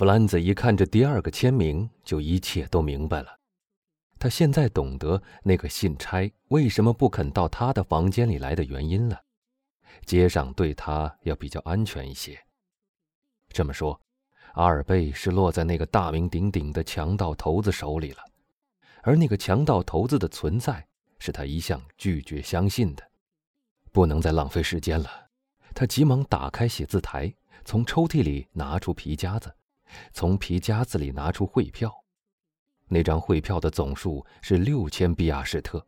弗兰兹一看这第二个签名，就一切都明白了。他现在懂得那个信差为什么不肯到他的房间里来的原因了。街上对他要比较安全一些。这么说，阿尔贝是落在那个大名鼎鼎的强盗头子手里了，而那个强盗头子的存在是他一向拒绝相信的。不能再浪费时间了，他急忙打开写字台，从抽屉里拿出皮夹子，从皮夹子里拿出汇票。那张汇票的总数是六千比亚士特，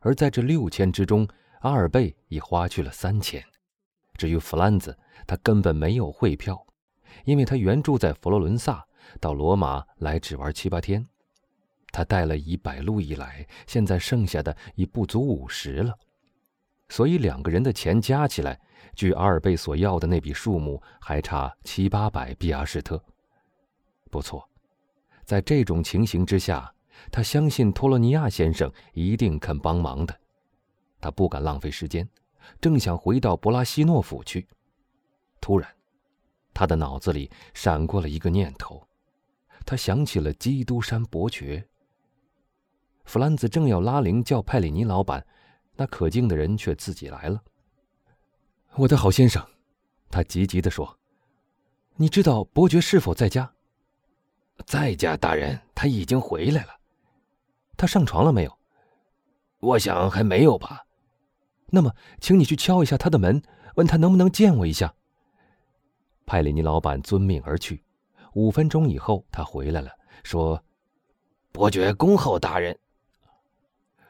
而在这六千之中，阿尔贝已花去了三千。至于弗兰兹，他根本没有汇票。因为他原住在佛罗伦萨，到罗马来只玩七八天，他带了一百路以来，现在剩下的已不足五十了，所以两个人的钱加起来，距阿尔贝所要的那笔数目还差七八百比亚士特。不错，在这种情形之下，他相信托罗尼亚先生一定肯帮忙的。他不敢浪费时间，正想回到博拉西诺府去，突然。他的脑子里闪过了一个念头，他想起了基督山伯爵。弗兰兹正要拉铃叫派里尼老板，那可敬的人却自己来了。我的好先生，他急急地说：“你知道伯爵是否在家？”“在家，大人，他已经回来了。”“他上床了没有？”“我想还没有吧。”“那么，请你去敲一下他的门，问他能不能见我一下。”派里尼老板遵命而去。五分钟以后，他回来了，说：“伯爵恭候大人。”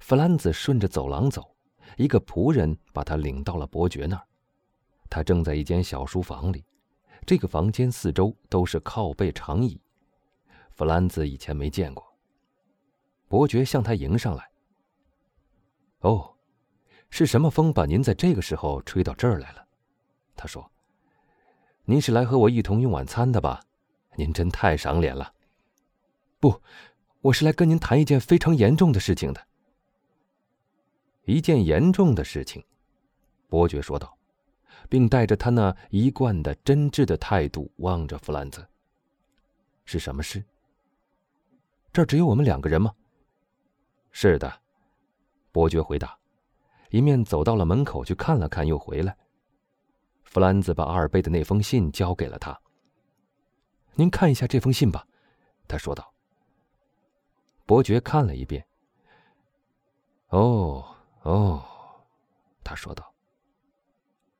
弗兰兹顺着走廊走，一个仆人把他领到了伯爵那儿。他正在一间小书房里，这个房间四周都是靠背长椅。弗兰兹以前没见过。伯爵向他迎上来。“哦，是什么风把您在这个时候吹到这儿来了？”他说。您是来和我一同用晚餐的吧？您真太赏脸了。不，我是来跟您谈一件非常严重的事情的。一件严重的事情，伯爵说道，并带着他那一贯的真挚的态度望着弗兰兹。是什么事？这只有我们两个人吗？是的，伯爵回答，一面走到了门口去看了看，又回来。弗兰兹把阿尔贝的那封信交给了他。您看一下这封信吧，他说道。伯爵看了一遍。哦哦，他说道。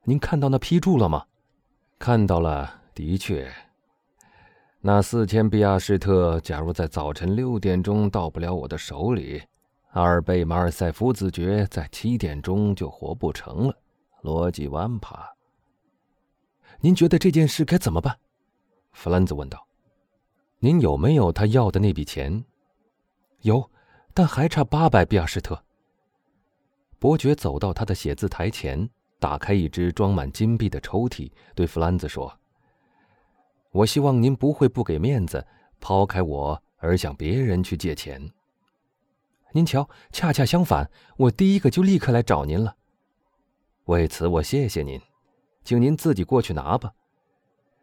您看到那批注了吗？看到了，的确。那四千比亚士特，假如在早晨六点钟到不了我的手里，阿尔贝马尔塞夫子爵在七点钟就活不成了。罗吉湾帕。您觉得这件事该怎么办？弗兰兹问道。“您有没有他要的那笔钱？”“有，但还差八百比亚士特。”伯爵走到他的写字台前，打开一只装满金币的抽屉，对弗兰兹说：“我希望您不会不给面子，抛开我而向别人去借钱。您瞧，恰恰相反，我第一个就立刻来找您了。为此，我谢谢您。”请您自己过去拿吧。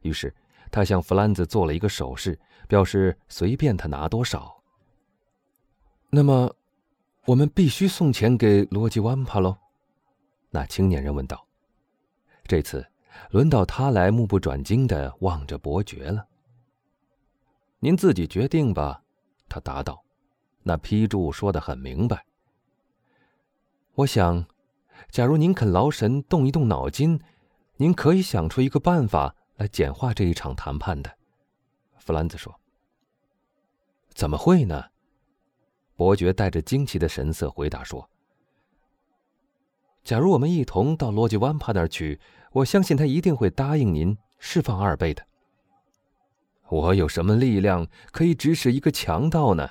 于是，他向弗兰兹做了一个手势，表示随便他拿多少。那么，我们必须送钱给罗吉湾帕喽？那青年人问道。这次，轮到他来目不转睛的望着伯爵了。您自己决定吧，他答道。那批注说的很明白。我想，假如您肯劳神动一动脑筋。您可以想出一个办法来简化这一场谈判的，弗兰兹说。怎么会呢？伯爵带着惊奇的神色回答说：“假如我们一同到罗吉湾帕那儿去，我相信他一定会答应您释放阿尔贝的。我有什么力量可以指使一个强盗呢？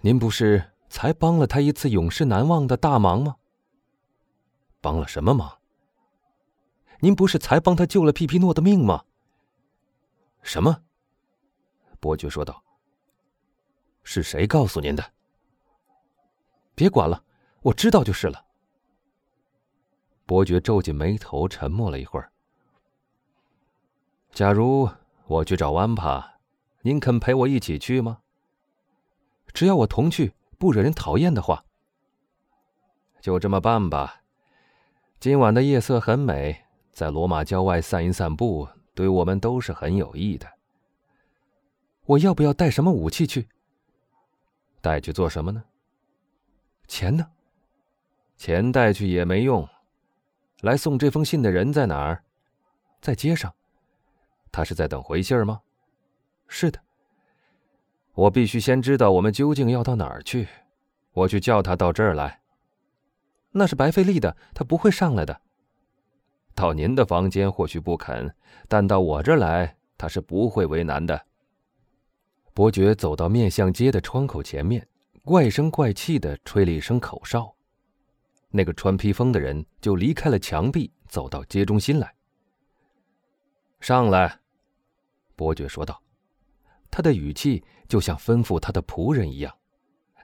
您不是才帮了他一次永世难忘的大忙吗？帮了什么忙？”您不是才帮他救了皮皮诺的命吗？什么？伯爵说道。是谁告诉您的？别管了，我知道就是了。伯爵皱紧眉头，沉默了一会儿。假如我去找弯帕，您肯陪我一起去吗？只要我同去，不惹人讨厌的话，就这么办吧。今晚的夜色很美，在罗马郊外散一散步，对我们都是很有益的。我要不要带什么武器去？带去做什么呢？钱呢？钱带去也没用。来送这封信的人在哪儿？在街上。他是在等回信吗？是的。我必须先知道我们究竟要到哪儿去。我去叫他到这儿来。那是白费力的，他不会上来的。到您的房间或许不肯，但到我这儿来，他是不会为难的。伯爵走到面向街的窗口前面，怪声怪气的吹了一声口哨，那个穿披风的人就离开了墙壁，走到街中心来。上来，伯爵说道，他的语气就像吩咐他的仆人一样。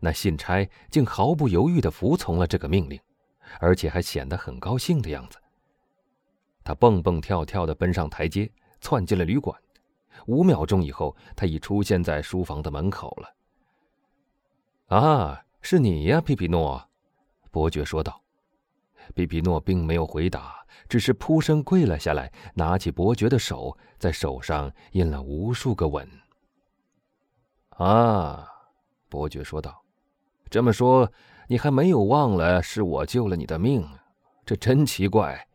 那信差竟毫不犹豫的服从了这个命令。而且还显得很高兴的样子。他蹦蹦跳跳的奔上台阶，窜进了旅馆。五秒钟以后，他已出现在书房的门口了。“啊，是你呀，皮皮诺！”伯爵说道。皮皮诺并没有回答，只是扑身跪了下来，拿起伯爵的手，在手上印了无数个吻。“啊，”伯爵说道，“这么说。”你还没有忘了是我救了你的命，这真奇怪，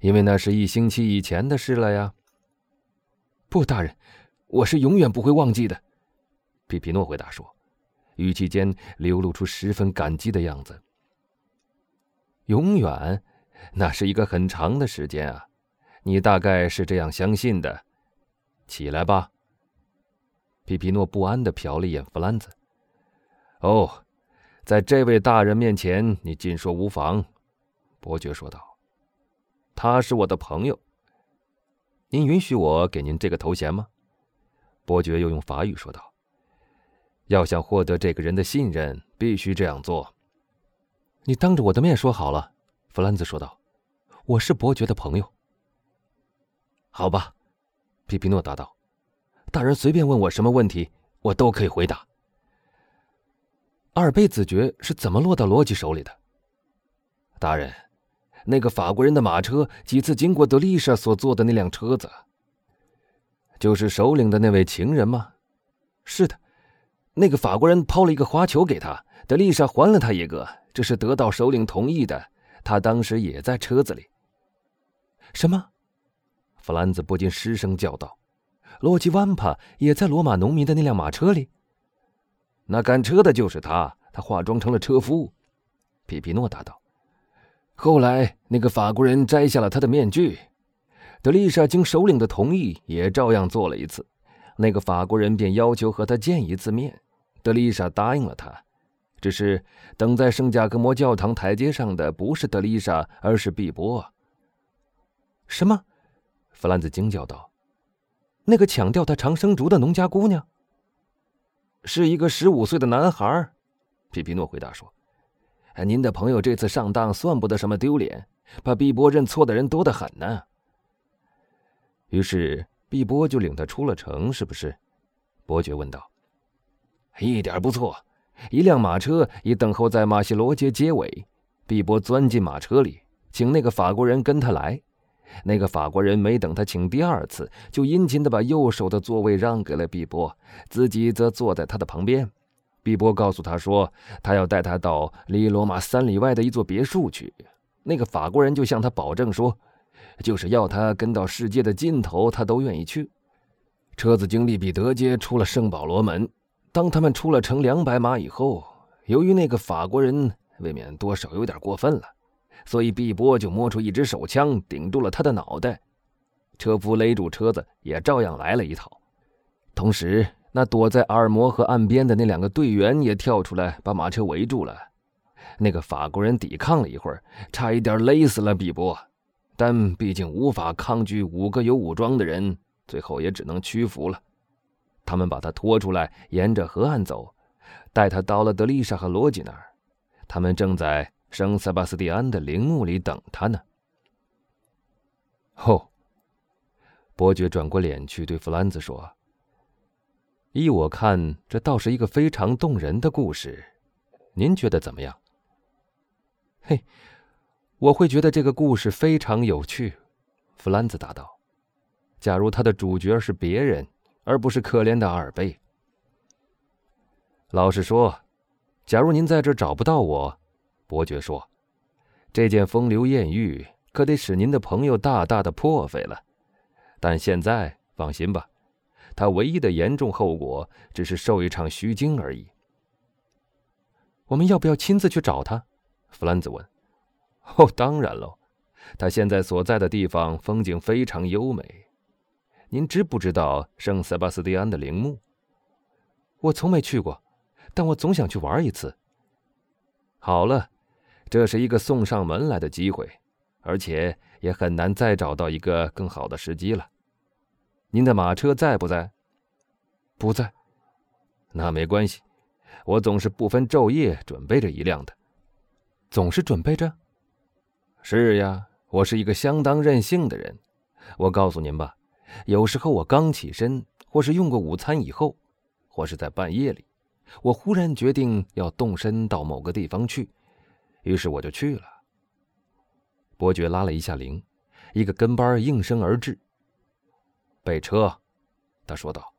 因为那是一星期以前的事了呀。不，大人，我是永远不会忘记的。”皮皮诺回答说，语气间流露出十分感激的样子。“永远，那是一个很长的时间啊，你大概是这样相信的。起来吧。”皮皮诺不安的瞟了一眼弗兰兹。“哦。”在这位大人面前，你尽说无妨。”伯爵说道，“他是我的朋友。您允许我给您这个头衔吗？”伯爵又用法语说道，“要想获得这个人的信任，必须这样做。”你当着我的面说好了。”弗兰兹说道，“我是伯爵的朋友。”好吧，皮皮诺答道，“大人随便问我什么问题，我都可以回答。”阿尔贝子爵是怎么落到罗辑手里的？大人，那个法国人的马车几次经过德丽莎所坐的那辆车子，就是首领的那位情人吗？是的，那个法国人抛了一个花球给他，德丽莎还了他一个，这是得到首领同意的。他当时也在车子里。什么？弗兰兹不禁失声叫道：“洛基万帕也在罗马农民的那辆马车里？”那赶车的就是他，他化妆成了车夫。皮皮诺答道。后来那个法国人摘下了他的面具，德丽莎经首领的同意，也照样做了一次。那个法国人便要求和他见一次面，德丽莎答应了他。只是等在圣加格摩教堂台阶上的不是德丽莎，而是碧波。什么？弗兰兹惊叫道：“那个抢掉他长生竹的农家姑娘？”是一个十五岁的男孩，皮皮诺回答说：“您的朋友这次上当算不得什么丢脸，把碧波认错的人多得很呢。”于是碧波就领他出了城，是不是？伯爵问道。“一点不错，一辆马车已等候在马西罗街街尾。毕波钻进马车里，请那个法国人跟他来。”那个法国人没等他请第二次，就殷勤地把右手的座位让给了毕波，自己则坐在他的旁边。毕波告诉他说，他要带他到离罗马三里外的一座别墅去。那个法国人就向他保证说，就是要他跟到世界的尽头，他都愿意去。车子经历彼得街，出了圣保罗门。当他们出了城两百码以后，由于那个法国人未免多少有点过分了。所以碧波就摸出一支手枪，顶住了他的脑袋。车夫勒住车子，也照样来了一套。同时，那躲在阿尔摩河岸边的那两个队员也跳出来，把马车围住了。那个法国人抵抗了一会儿，差一点勒死了碧波，但毕竟无法抗拒五个有武装的人，最后也只能屈服了。他们把他拖出来，沿着河岸走，带他到了德丽莎和罗吉那儿。他们正在。圣塞巴斯蒂安的陵墓里等他呢。哦，伯爵转过脸去对弗兰兹说：“依我看，这倒是一个非常动人的故事，您觉得怎么样？”“嘿，我会觉得这个故事非常有趣。”弗兰兹答道。“假如他的主角是别人，而不是可怜的阿尔贝。”老实说，假如您在这找不到我，伯爵说，这件风流艳遇可得使您的朋友大大的破费了。但现在放心吧，他唯一的严重后果只是受一场虚惊而已。我们要不要亲自去找他？弗兰兹问。哦，当然喽，他现在所在的地方风景非常优美。您知不知道圣塞巴斯蒂安的陵墓？我从没去过，但我总想去玩一次。好了，这是一个送上门来的机会，而且也很难再找到一个更好的时机了。您的马车在不在？不在。那没关系，我总是不分昼夜准备着一辆的。总是准备着？是呀，我是一个相当任性的人。我告诉您吧，有时候我刚起身，或是用过午餐以后，或是在半夜里，我忽然决定要动身到某个地方去，于是我就去了。伯爵拉了一下铃，一个跟班应声而至。备车，他说道：“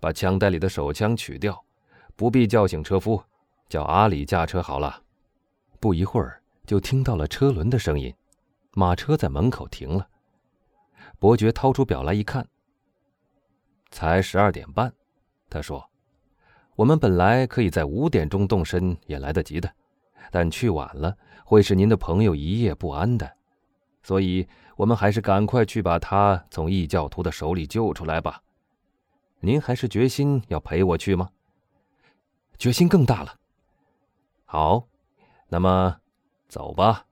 把枪袋里的手枪取掉，不必叫醒车夫，叫阿里驾车好了。”不一会儿，就听到了车轮的声音，马车在门口停了。伯爵掏出表来一看，才十二点半。他说：“我们本来可以在五点钟动身，也来得及的，但去晚了会使您的朋友一夜不安的，所以。”我们还是赶快去把他从异教徒的手里救出来吧。您还是决心要陪我去吗？决心更大了。好，那么，走吧。